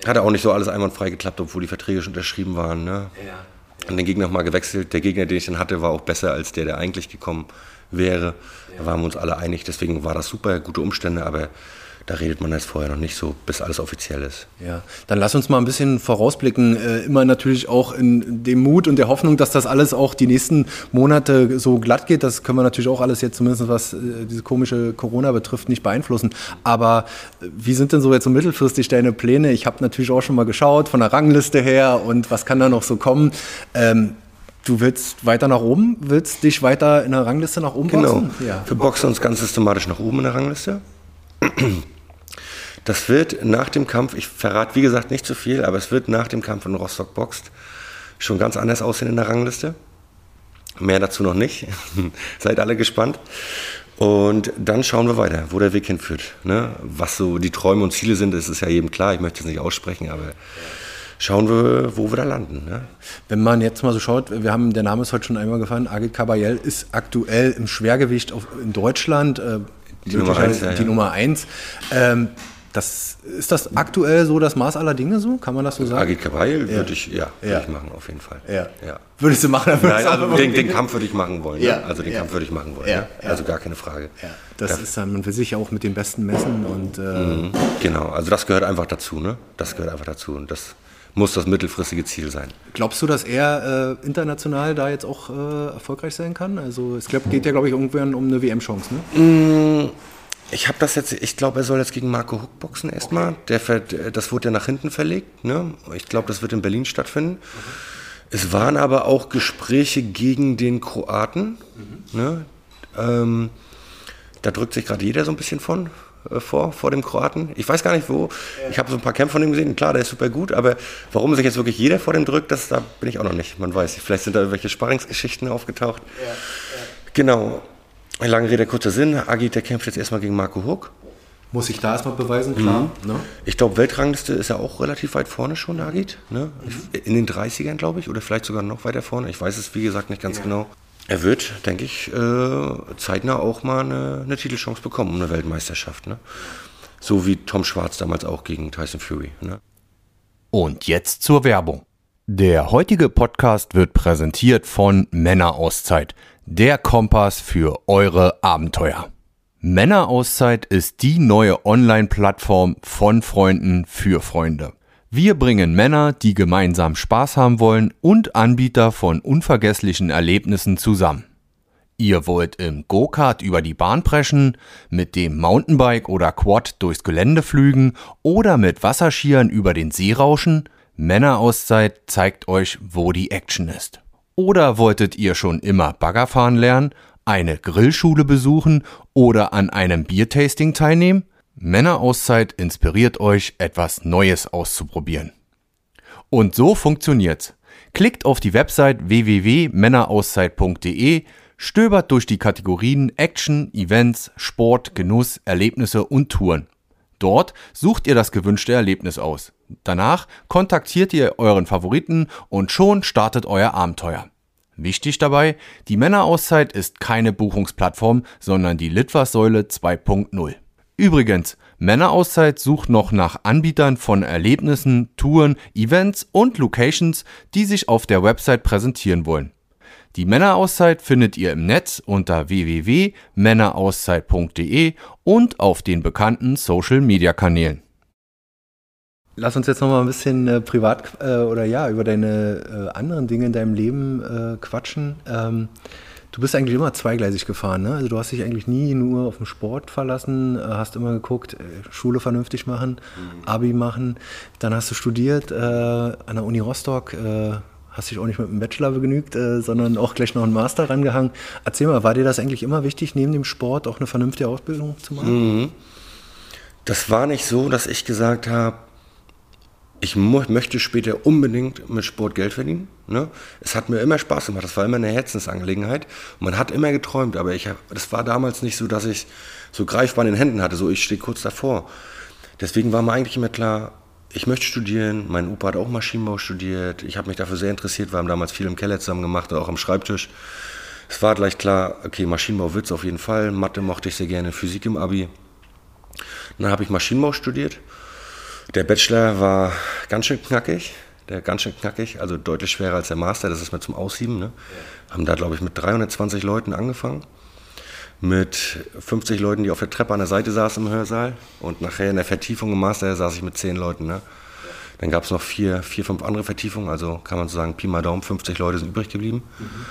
Speaker 1: Hat auch nicht so alles einwandfrei geklappt, obwohl die Verträge schon unterschrieben waren. Ne? Ja. Und den Gegner nochmal gewechselt. Der Gegner, den ich dann hatte, war auch besser als der, der eigentlich gekommen wäre. Ja. Da waren wir uns alle einig. Deswegen war das super, gute Umstände, aber da redet man jetzt vorher noch nicht so, bis alles offiziell ist.
Speaker 3: Ja, dann lass uns mal ein bisschen vorausblicken. Äh, immer natürlich auch in dem Mut und der Hoffnung, dass das alles auch die nächsten Monate so glatt geht. Das können wir natürlich auch alles jetzt zumindest, was äh, diese komische Corona betrifft, nicht beeinflussen. Aber äh, wie sind denn so jetzt so mittelfristig deine Pläne? Ich habe natürlich auch schon mal geschaut von der Rangliste her und was kann da noch so kommen. Ähm, Du willst weiter nach oben? Willst dich weiter in der Rangliste nach oben
Speaker 1: genau. Genau. Ja. Wir boxen uns ganz systematisch nach oben in der Rangliste. Das wird nach dem Kampf, ich verrate wie gesagt nicht zu viel, aber es wird nach dem Kampf in Rostock Boxt schon ganz anders aussehen in der Rangliste. Mehr dazu noch nicht. Seid alle gespannt. Und dann schauen wir weiter, wo der Weg hinführt. Ne? Was so die Träume und Ziele sind, das ist ja jedem klar. Ich möchte es nicht aussprechen, aber schauen wir, wo wir da landen. Ne?
Speaker 3: Wenn man jetzt mal so schaut, wir haben, der Name ist heute schon einmal gefallen, Agit Kabayel ist aktuell im Schwergewicht auf, in Deutschland. Äh, die Nummer eins. Ja, die ja. Nummer eins. Ähm, das, ist das aktuell so das Maß aller Dinge so? Kann man das so sagen?
Speaker 1: Agit Kabayel ja. würde ich, ja, ja. ich machen, auf jeden Fall.
Speaker 3: Ja. ja. Würdest du machen?
Speaker 1: Nein, also den, den, Kampf würde ich machen wollen. Ja. Ne? Also den Kampf würde ich machen wollen. Ja. Also gar keine Frage. Ja.
Speaker 3: Das ist dann, man will sich ja auch mit den Besten messen und. Äh mhm.
Speaker 1: Genau, also das gehört einfach dazu, ne? Das gehört einfach dazu. Und das muss das mittelfristige Ziel sein.
Speaker 3: Glaubst du, dass er äh, international da jetzt auch äh, erfolgreich sein kann? Also es geht ja, glaube ich, irgendwann um eine WM-Chance, ne?
Speaker 1: Mm, ich habe das jetzt, ich glaube, er soll jetzt gegen Marco Huck boxen erstmal. Okay. das wurde ja nach hinten verlegt. Ne? Ich glaube, das wird in Berlin stattfinden. Mhm. Es waren aber auch Gespräche gegen den Kroaten. Mhm. Ne? Ähm, da drückt sich gerade jeder so ein bisschen von äh, vor, vor dem Kroaten. Ich weiß gar nicht wo. Ja. Ich habe so ein paar Kämpfe von ihm gesehen. Klar, der ist super gut, aber warum sich jetzt wirklich jeder vor dem drückt, das da bin ich auch noch nicht. Man weiß. Vielleicht sind da irgendwelche Sparringsgeschichten aufgetaucht. Ja. Ja. Genau. Lange Rede, kurzer Sinn. Agit, der kämpft jetzt erstmal gegen Marco Huck.
Speaker 3: Muss sich da erstmal beweisen, klar. Mhm.
Speaker 1: Ne? Ich glaube, Weltrangliste ist ja auch relativ weit vorne schon, Agit. Ne? Mhm. In den 30ern, glaube ich, oder vielleicht sogar noch weiter vorne. Ich weiß es, wie gesagt, nicht ganz ja. genau. Er wird, denke ich, äh, zeitnah auch mal eine, eine Titelchance bekommen, um eine Weltmeisterschaft. Ne? So wie Tom Schwarz damals auch gegen Tyson Fury. Ne?
Speaker 2: Und jetzt zur Werbung. Der heutige Podcast wird präsentiert von Männerauszeit – der Kompass für eure Abenteuer. Männerauszeit ist die neue Online-Plattform von Freunden für Freunde. Wir bringen Männer, die gemeinsam Spaß haben wollen und Anbieter von unvergesslichen Erlebnissen zusammen. Ihr wollt im Go-Kart über die Bahn preschen, mit dem Mountainbike oder Quad durchs Gelände flügen oder mit Wasserskiern über den See rauschen? Männerauszeit zeigt euch, wo die Action ist. Oder wolltet ihr schon immer Baggerfahren lernen, eine Grillschule besuchen oder an einem Biertasting teilnehmen? Männerauszeit inspiriert euch, etwas Neues auszuprobieren. Und so funktioniert's. Klickt auf die Website www.männerauszeit.de, stöbert durch die Kategorien Action, Events, Sport, Genuss, Erlebnisse und Touren. Dort sucht ihr das gewünschte Erlebnis aus. Danach kontaktiert ihr euren Favoriten und schon startet euer Abenteuer. Wichtig dabei, die Männerauszeit ist keine Buchungsplattform, sondern die Litfaßsäule 2.0. Übrigens, Männerauszeit sucht noch nach Anbietern von Erlebnissen, Touren, Events und Locations, die sich auf der Website präsentieren wollen. Die Männerauszeit findet ihr im Netz unter www.männerauszeit.de und auf den bekannten Social Media Kanälen.
Speaker 3: Lass uns jetzt noch mal ein bisschen äh, privat äh, oder ja über deine äh, anderen Dinge in deinem Leben äh, quatschen. Ähm, du bist eigentlich immer zweigleisig gefahren, ne? Also du hast dich eigentlich nie nur auf den Sport verlassen, äh, hast immer geguckt, äh, Schule vernünftig machen, mhm. Abi machen. Dann hast du studiert an der Uni Rostock. Hast dich auch nicht mit einem Bachelor begnügt, sondern auch gleich noch einen Master rangehangen. Erzähl mal, war dir das eigentlich immer wichtig, neben dem Sport auch eine vernünftige Ausbildung zu machen?
Speaker 1: Mhm. Das war nicht so, dass ich gesagt habe, ich möchte später unbedingt mit Sport Geld verdienen. Ne? Es hat mir immer Spaß gemacht, das war immer eine Herzensangelegenheit. Man hat immer geträumt, aber ich hab, das war damals nicht so, dass ich so greifbar in den Händen hatte, so ich stehe kurz davor. Deswegen war mir eigentlich immer klar, ich möchte studieren. Mein Opa hat auch Maschinenbau studiert. Ich habe mich dafür sehr interessiert. Wir haben damals viel im Keller zusammen gemacht, auch am Schreibtisch. Es war gleich klar, okay, Maschinenbau wird es auf jeden Fall. Mathe mochte ich sehr gerne, Physik im Abi. Dann habe ich Maschinenbau studiert der Bachelor war ganz schön knackig, der ganz schön knackig, also deutlich schwerer als der Master, das ist mir zum Aussieben. Ne? Ja. Haben da, glaube ich, mit 320 Leuten angefangen, mit 50 Leuten, die auf der Treppe an der Seite saßen im Hörsaal und nachher in der Vertiefung im Master saß ich mit 10 Leuten. Ne? Dann gab es noch vier, vier, fünf andere Vertiefungen, also kann man so sagen, Pi mal Daumen, 50 Leute sind übrig geblieben. Mhm.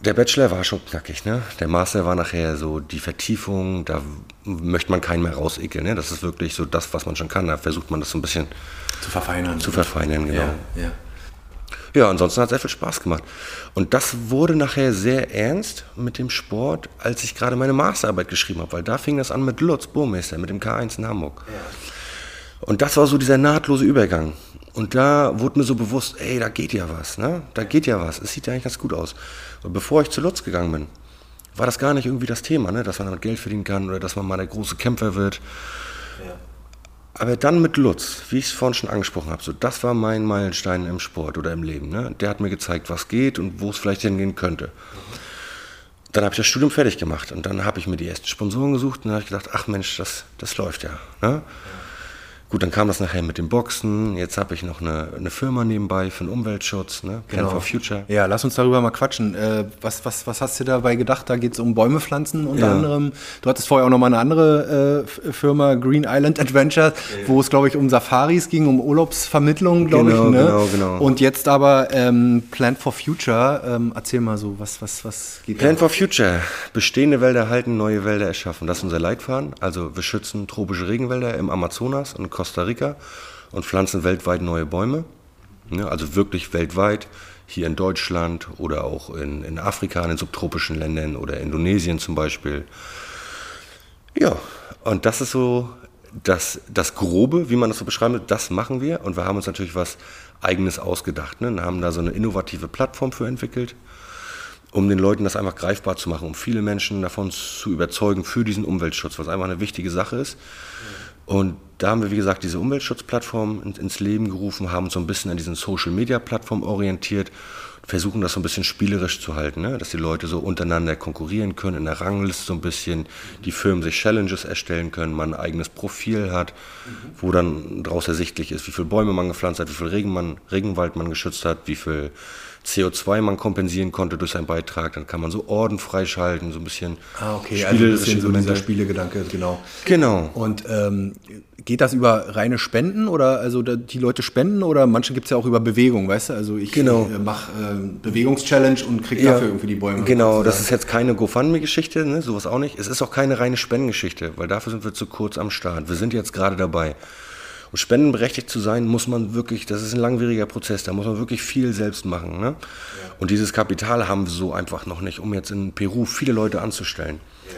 Speaker 1: Der Bachelor war schon knackig, ne? Der Master war nachher so die Vertiefung, da möchte man keinen mehr rausekeln, ne? Das ist wirklich so das, was man schon kann. Da versucht man das so ein bisschen
Speaker 3: zu verfeinern.
Speaker 1: Zu verfeinern, genau.
Speaker 3: Ja, ja.
Speaker 1: ja ansonsten hat es sehr viel Spaß gemacht. Und das wurde nachher sehr ernst mit dem Sport, als ich gerade meine Masterarbeit geschrieben habe, weil da fing das an mit Lutz Burmeister, mit dem K1 in Hamburg. Ja. Und das war so dieser nahtlose Übergang. Und da wurde mir so bewusst, ey, da geht ja was, ne? Da geht ja was. Es sieht ja eigentlich ganz gut aus. Und bevor ich zu Lutz gegangen bin, war das gar nicht irgendwie das Thema, ne? dass man damit Geld verdienen kann oder dass man mal der große Kämpfer wird. Ja. Aber dann mit Lutz, wie ich es vorhin schon angesprochen habe, so das war mein Meilenstein im Sport oder im Leben. Ne? Der hat mir gezeigt, was geht und wo es vielleicht hingehen könnte. Mhm. Dann habe ich das Studium fertig gemacht und dann habe ich mir die ersten Sponsoren gesucht und dann habe ich gedacht, ach Mensch, das, das läuft ja. Ne? ja. Gut, dann kam das nachher mit dem Boxen. Jetzt habe ich noch eine, eine, Firma nebenbei für den Umweltschutz, ne?
Speaker 3: Plan genau. for Future. Ja, lass uns darüber mal quatschen. Äh, was, was, was hast du dabei gedacht? Da geht es um Bäume pflanzen unter ja. anderem. Du hattest vorher auch noch mal eine andere äh, Firma, Green Island Adventure, ja. wo es, glaube ich, um Safaris ging, um Urlaubsvermittlung, glaube genau, ich. Ne? Genau, genau. Und jetzt aber ähm, Plan for Future. Ähm, erzähl mal so, was, was, was
Speaker 1: geht Plan da? for Future. Bestehende Wälder halten, neue Wälder erschaffen. Das ist unser Leitfaden. Also wir schützen tropische Regenwälder im Amazonas und Costa Rica und pflanzen weltweit neue Bäume. Ja, also wirklich weltweit, hier in Deutschland oder auch in, in Afrika, in den subtropischen Ländern oder Indonesien zum Beispiel. Ja, und das ist so das, das Grobe, wie man das so beschreiben will, das machen wir. Und wir haben uns natürlich was Eigenes ausgedacht. Ne? Und haben da so eine innovative Plattform für entwickelt, um den Leuten das einfach greifbar zu machen, um viele Menschen davon zu überzeugen für diesen Umweltschutz, was einfach eine wichtige Sache ist. Und da haben wir, wie gesagt, diese Umweltschutzplattform ins Leben gerufen, haben uns so ein bisschen an diesen Social-Media-Plattformen orientiert, versuchen das so ein bisschen spielerisch zu halten, ne? dass die Leute so untereinander konkurrieren können, in der Rangliste so ein bisschen, die Firmen sich Challenges erstellen können, man ein eigenes Profil hat, wo dann daraus ersichtlich ist, wie viele Bäume man gepflanzt hat, wie viel Regen man, Regenwald man geschützt hat, wie viel CO2 man kompensieren konnte durch seinen Beitrag. Dann kann man so Orden freischalten, so ein bisschen.
Speaker 3: Ah, okay, also ein bisschen so dieser Spielegedanke, genau.
Speaker 1: Genau.
Speaker 3: Und ähm, geht das über reine Spenden oder also die Leute spenden oder manche gibt es ja auch über Bewegung, weißt du? Also ich
Speaker 1: genau.
Speaker 3: äh, mache äh, Bewegungschallenge und kriege ja, dafür irgendwie die Bäume.
Speaker 1: Genau, das ist jetzt keine GoFundMe-Geschichte, ne? sowas auch nicht. Es ist auch keine reine Spendengeschichte, weil dafür sind wir zu kurz am Start. Wir sind jetzt gerade dabei. Um spendenberechtigt zu sein, muss man wirklich, das ist ein langwieriger Prozess, da muss man wirklich viel selbst machen. Ne? Ja. Und dieses Kapital haben wir so einfach noch nicht, um jetzt in Peru viele Leute anzustellen. Ja.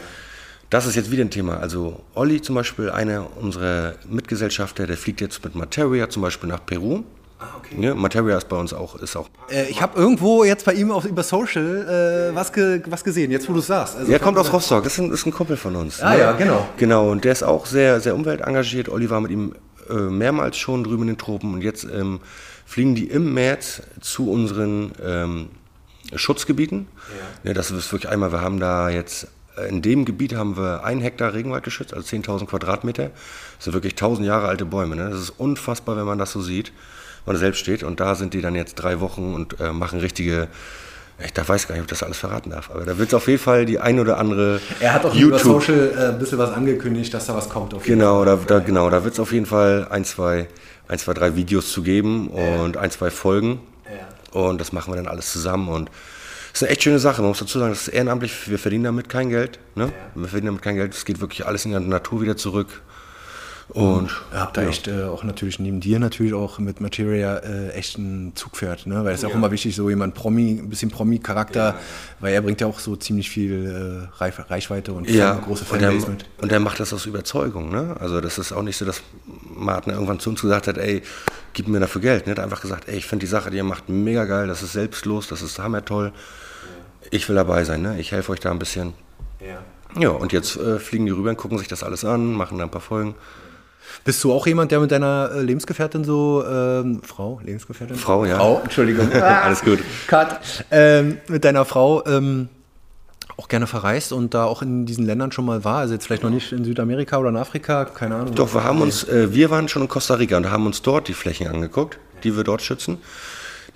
Speaker 1: Das ist jetzt wieder ein Thema. Also Olli zum Beispiel, einer unserer Mitgesellschafter, der fliegt jetzt mit Materia zum Beispiel nach Peru. Ah, okay. Ja, Materia ist bei uns auch. Ist auch
Speaker 3: äh, ich habe irgendwo jetzt bei ihm auf, über Social äh, was, ge, was gesehen, jetzt wo du es sagst.
Speaker 1: Also, er kommt aus Rostock, ist ein, ist ein Kumpel von uns.
Speaker 3: Ah ne? ja, genau.
Speaker 1: Genau, und der ist auch sehr, sehr umweltengagiert. Olli war mit ihm äh, mehrmals schon drüben in den Tropen und jetzt ähm, fliegen die im März zu unseren ähm, Schutzgebieten. Ja. ja. das ist wirklich einmal, wir haben da jetzt in dem Gebiet haben wir einen Hektar Regenwald geschützt, also 10.000 Quadratmeter. Das sind wirklich 1000 Jahre alte Bäume. Ne? Das ist unfassbar, wenn man das so sieht, man selbst steht. Und da sind die dann jetzt drei Wochen und äh, machen richtige ich da weiß gar nicht, ob ich das alles verraten darf, aber da wird es auf jeden Fall die ein oder andere.
Speaker 3: Er hat auch YouTube, über Social äh, ein bisschen was angekündigt, dass da was kommt.
Speaker 1: genau, da, da, genau, da wird es auf jeden Fall ein, zwei, ein, zwei, drei Videos zu geben und ein, zwei Folgen. Ja. Und das machen wir dann alles zusammen und das ist eine echt schöne Sache. Man muss dazu sagen, das ist ehrenamtlich. Wir verdienen damit kein Geld. Ne? Ja. Wir verdienen damit kein Geld. Es geht wirklich alles in die Natur wieder zurück.
Speaker 3: Und habt da ja. echt äh, auch natürlich neben dir natürlich auch mit Materia äh, echt ein Zugpferd, ne? Weil es ist ja. auch immer wichtig, so jemand Promi, ein bisschen Promi-Charakter, ja. weil er bringt ja auch so ziemlich viel äh, Reichweite und
Speaker 1: ja. große Fanbase mit. Und er macht das aus Überzeugung, ne? Also das ist auch nicht so, dass Martin irgendwann zu uns gesagt hat, ey, gib mir dafür Geld. Ne? Er hat einfach gesagt, ey, ich finde die Sache, die ihr macht, mega geil, das ist selbstlos, das ist hammertoll. Ich will dabei sein, ne? Ich helfe euch da ein bisschen. Ja. Ja, und jetzt äh, fliegen die rüber und gucken sich das alles an, machen da ein paar Folgen.
Speaker 3: Bist du auch jemand, der mit deiner äh, Lebensgefährtin so, ähm, Frau, Lebensgefährtin?
Speaker 1: Frau, ja.
Speaker 3: Frau, Entschuldigung.
Speaker 1: Alles gut.
Speaker 3: Cut. Ähm, mit deiner Frau ähm, auch gerne verreist und da auch in diesen Ländern schon mal war? Also jetzt vielleicht noch nicht in Südamerika oder in Afrika, keine Ahnung.
Speaker 1: Doch, wir haben uns, äh, wir waren schon in Costa Rica und haben uns dort die Flächen angeguckt, die wir dort schützen.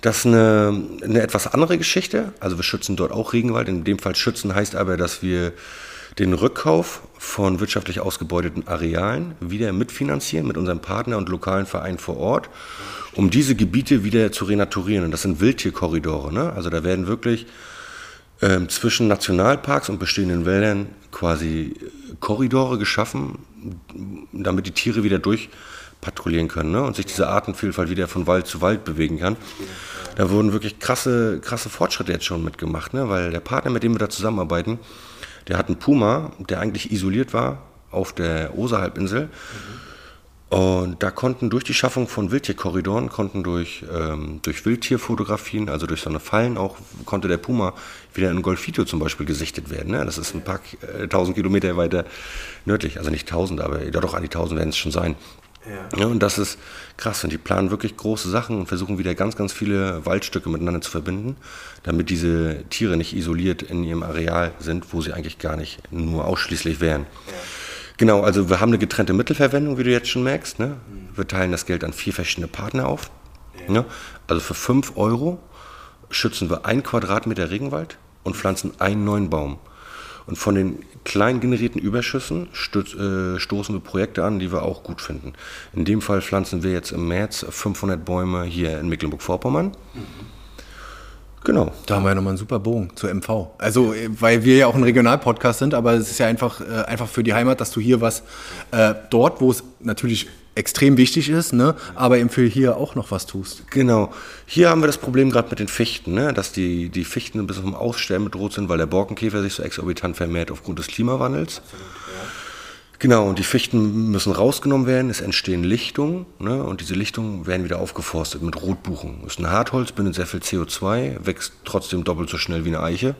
Speaker 1: Das ist eine, eine etwas andere Geschichte. Also wir schützen dort auch Regenwald. In dem Fall schützen heißt aber, dass wir den Rückkauf von wirtschaftlich ausgebeuteten Arealen wieder mitfinanzieren mit unserem Partner und lokalen Verein vor Ort, um diese Gebiete wieder zu renaturieren. Und das sind Wildtierkorridore. Ne? Also da werden wirklich ähm, zwischen Nationalparks und bestehenden Wäldern quasi Korridore geschaffen, damit die Tiere wieder durchpatrouillieren können ne? und sich diese Artenvielfalt wieder von Wald zu Wald bewegen kann. Da wurden wirklich krasse, krasse Fortschritte jetzt schon mitgemacht, ne? weil der Partner, mit dem wir da zusammenarbeiten, der hat einen Puma, der eigentlich isoliert war auf der Osa-Halbinsel. Mhm. Und da konnten durch die Schaffung von Wildtierkorridoren, konnten durch, ähm, durch Wildtierfotografien, also durch so eine Fallen auch, konnte der Puma wieder in Golfito zum Beispiel gesichtet werden. Ne? Das ist ein paar äh, tausend Kilometer weiter nördlich, also nicht tausend, aber ja doch an die tausend werden es schon sein. Ja. ja. und das ist krass. Und die planen wirklich große Sachen und versuchen wieder ganz, ganz viele Waldstücke miteinander zu verbinden, damit diese Tiere nicht isoliert in ihrem Areal sind, wo sie eigentlich gar nicht nur ausschließlich wären. Ja. Genau, also wir haben eine getrennte Mittelverwendung, wie du jetzt schon merkst. Ne? Wir teilen das Geld an vier verschiedene Partner auf. Ja. Ne? Also für fünf Euro schützen wir ein Quadratmeter Regenwald und pflanzen einen neuen Baum. Und von den klein generierten Überschüssen äh, stoßen wir Projekte an, die wir auch gut finden. In dem Fall pflanzen wir jetzt im März 500 Bäume hier in Mecklenburg-Vorpommern. Mhm.
Speaker 3: Genau. Da haben wir ja nochmal einen super Bogen zur MV. Also, weil wir ja auch ein Regionalpodcast sind, aber es ist ja einfach, äh, einfach für die Heimat, dass du hier was äh, dort, wo es natürlich extrem wichtig ist, ne? aber eben für hier auch noch was tust.
Speaker 1: Genau. Hier haben wir das Problem gerade mit den Fichten, ne? dass die, die Fichten ein bisschen vom Aussterben bedroht sind, weil der Borkenkäfer sich so exorbitant vermehrt aufgrund des Klimawandels. Absolut, ja. Genau, und die Fichten müssen rausgenommen werden, es entstehen Lichtungen ne? und diese Lichtungen werden wieder aufgeforstet mit Rotbuchen. Ist ein Hartholz, bindet sehr viel CO2, wächst trotzdem doppelt so schnell wie eine Eiche.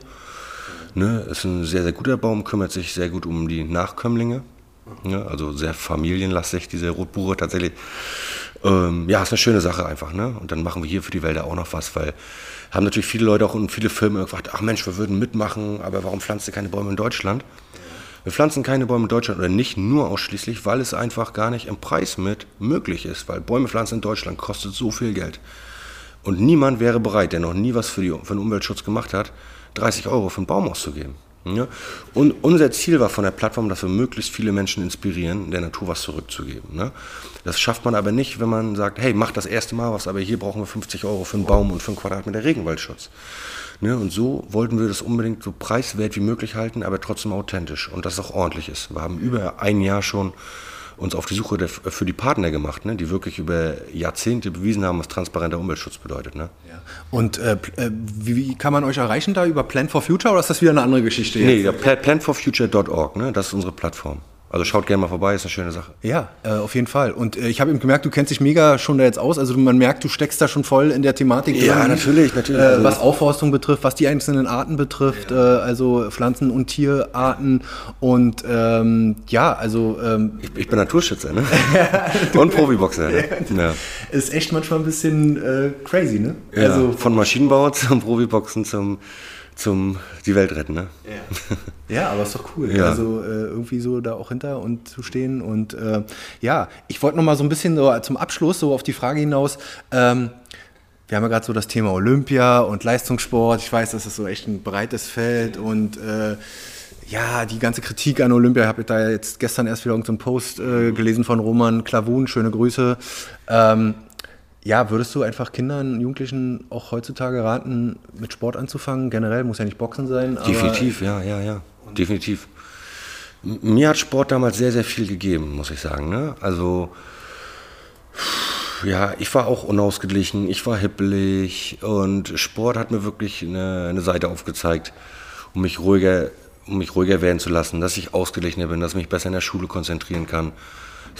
Speaker 1: Ne? Ist ein sehr, sehr guter Baum, kümmert sich sehr gut um die Nachkömmlinge. Ja, also sehr familienlastig, diese Rotbuche tatsächlich. Ähm, ja, ist eine schöne Sache einfach. Ne? Und dann machen wir hier für die Wälder auch noch was, weil haben natürlich viele Leute auch und viele Firmen gefragt, ach Mensch, wir würden mitmachen, aber warum pflanzt ihr keine Bäume in Deutschland? Wir pflanzen keine Bäume in Deutschland oder nicht nur ausschließlich, weil es einfach gar nicht im Preis mit möglich ist, weil Bäume pflanzen in Deutschland kostet so viel Geld. Und niemand wäre bereit, der noch nie was für, die, für den Umweltschutz gemacht hat, 30 Euro für einen Baum auszugeben. Ja? Und unser Ziel war von der Plattform, dass wir möglichst viele Menschen inspirieren, der Natur was zurückzugeben. Ne? Das schafft man aber nicht, wenn man sagt, hey, mach das erste Mal was, aber hier brauchen wir 50 Euro für einen Baum und für einen Quadratmeter Regenwaldschutz. Ne? Und so wollten wir das unbedingt so preiswert wie möglich halten, aber trotzdem authentisch und dass es auch ordentlich ist. Wir haben über ein Jahr schon uns auf die Suche der, für die Partner gemacht, ne, die wirklich über Jahrzehnte bewiesen haben, was transparenter Umweltschutz bedeutet. Ne?
Speaker 3: Ja. Und äh, äh wie, wie, kann man euch erreichen da über Plan for Future oder ist das wieder eine andere Geschichte?
Speaker 1: Jetzt? Nee, ja, planforfuture.org, ne, das ist unsere Plattform. Also schaut gerne mal vorbei, ist eine schöne Sache.
Speaker 3: Ja, äh, auf jeden Fall. Und äh, ich habe eben gemerkt, du kennst dich mega schon da jetzt aus. Also man merkt, du steckst da schon voll in der Thematik
Speaker 1: Ja,
Speaker 3: drin.
Speaker 1: natürlich, natürlich.
Speaker 3: Äh,
Speaker 1: Also-
Speaker 3: was Aufforstung betrifft, was die einzelnen Arten betrifft, äh, also Pflanzen- und Tierarten. Und ähm, ja, also ähm,
Speaker 1: Ich, ich bin Naturschützer, ne? Und Profiboxer, ne? Ja.
Speaker 3: ist echt manchmal ein bisschen äh, crazy, ne?
Speaker 1: Ja,
Speaker 3: Also
Speaker 1: von Maschinenbau zum Profiboxen zum, zum die Welt retten, ne?
Speaker 3: Ja, aber ist doch cool.
Speaker 1: Ja.
Speaker 3: Also äh, irgendwie so da auch hinter und zu stehen. Und äh, ja, ich wollte noch mal so ein bisschen so zum Abschluss so auf die Frage hinaus. Ähm, wir haben ja gerade so das Thema Olympia und Leistungssport. Ich weiß, das ist so echt ein breites Feld und äh, ja, die ganze Kritik an Olympia, ich habe da ja jetzt gestern erst wieder irgendeinen Post äh, gelesen von Roman Klavun, schöne Grüße. Ähm, ja, würdest du einfach Kindern, Jugendlichen auch heutzutage raten, mit Sport anzufangen? Generell muss ja nicht Boxen sein.
Speaker 1: Definitiv, ja, ja, ja. Definitiv. Mir hat Sport damals sehr, sehr viel gegeben, muss ich sagen. Ne? Also, ja, ich war auch unausgeglichen, ich war hippelig und Sport hat mir wirklich eine, eine Seite aufgezeigt, um mich ruhiger, um mich ruhiger werden zu lassen, dass ich ausgeglichener bin, dass ich mich besser in der Schule konzentrieren kann,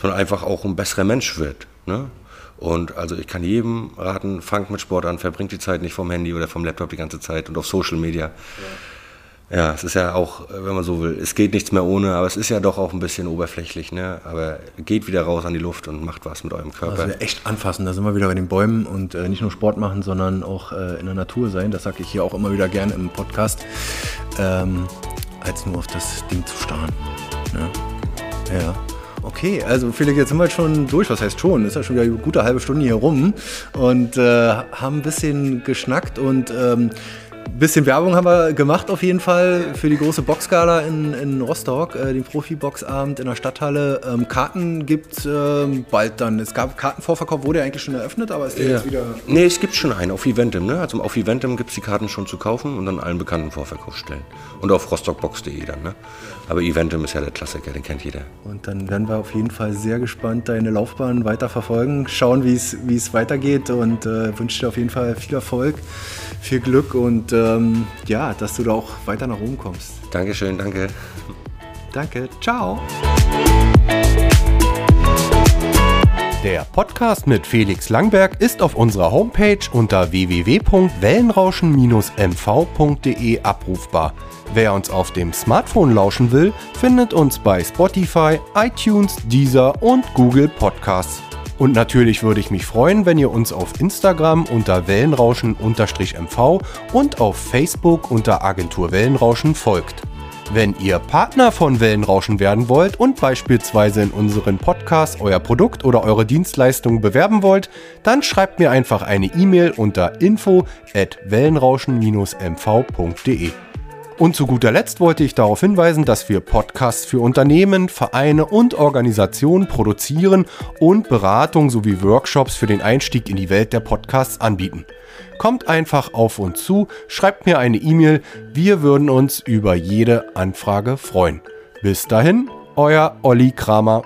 Speaker 1: man einfach auch ein besserer Mensch wird. Ne? Und also ich kann jedem raten, fangt mit Sport an, verbringt die Zeit nicht vom Handy oder vom Laptop die ganze Zeit und auf Social Media. Ja, es ist ja auch, wenn man so will, es geht nichts mehr ohne, aber es ist ja doch auch ein bisschen oberflächlich, ne? Aber geht wieder raus an die Luft und macht was mit eurem Körper.
Speaker 3: Also echt anfassen, da sind wir wieder bei den Bäumen und äh, nicht nur Sport machen, sondern auch äh, in der Natur sein. Das sage ich hier auch immer wieder gern im Podcast, ähm, als nur auf das Ding zu starren. Ne? Ja. Okay, also Felix, jetzt sind wir schon durch. Was heißt schon? Ist ja schon wieder eine gute halbe Stunde hier rum und äh, haben ein bisschen geschnackt und ähm, bisschen Werbung haben wir gemacht auf jeden Fall für die große Boxgala in, in Rostock, äh, den Profi-Boxabend in der Stadthalle. Ähm, Karten gibt es ähm, bald dann. Es gab Kartenvorverkauf, wurde ja eigentlich schon eröffnet, aber ist der jetzt wieder.
Speaker 1: Nee, es gibt schon einen auf Eventim, ne? Also auf Eventim gibt es die Karten schon zu kaufen und dann allen bekannten Vorverkaufsstellen. Und auf rostockbox.de dann, ne? Aber Eventim ist ja der Klassiker, den kennt jeder.
Speaker 3: Und dann werden wir auf jeden Fall sehr gespannt deine Laufbahn weiter verfolgen, schauen, wie es weitergeht und äh, wünsche dir auf jeden Fall viel Erfolg, viel Glück und ähm, ja, dass du da auch weiter nach oben kommst.
Speaker 1: Dankeschön, danke.
Speaker 3: Danke, ciao.
Speaker 2: Der Podcast mit Felix Langberg ist auf unserer Homepage unter www.wellenrauschen-mv.de abrufbar. Wer uns auf dem Smartphone lauschen will, findet uns bei Spotify, iTunes, Deezer und Google Podcasts. Und natürlich würde ich mich freuen, wenn ihr uns auf Instagram unter Wellenrauschen-MV und auf Facebook unter Agentur Wellenrauschen folgt. Wenn ihr Partner von Wellenrauschen werden wollt und beispielsweise in unseren Podcast euer Produkt oder eure Dienstleistung bewerben wollt, dann schreibt mir einfach eine E-Mail unter info at wellenrauschen-mv.de. Und zu guter Letzt wollte ich darauf hinweisen, dass wir Podcasts für Unternehmen, Vereine und Organisationen produzieren und Beratung sowie Workshops für den Einstieg in die Welt der Podcasts anbieten. Kommt einfach auf uns zu, schreibt mir eine E-Mail, wir würden uns über jede Anfrage freuen. Bis dahin, euer Olli Kramer.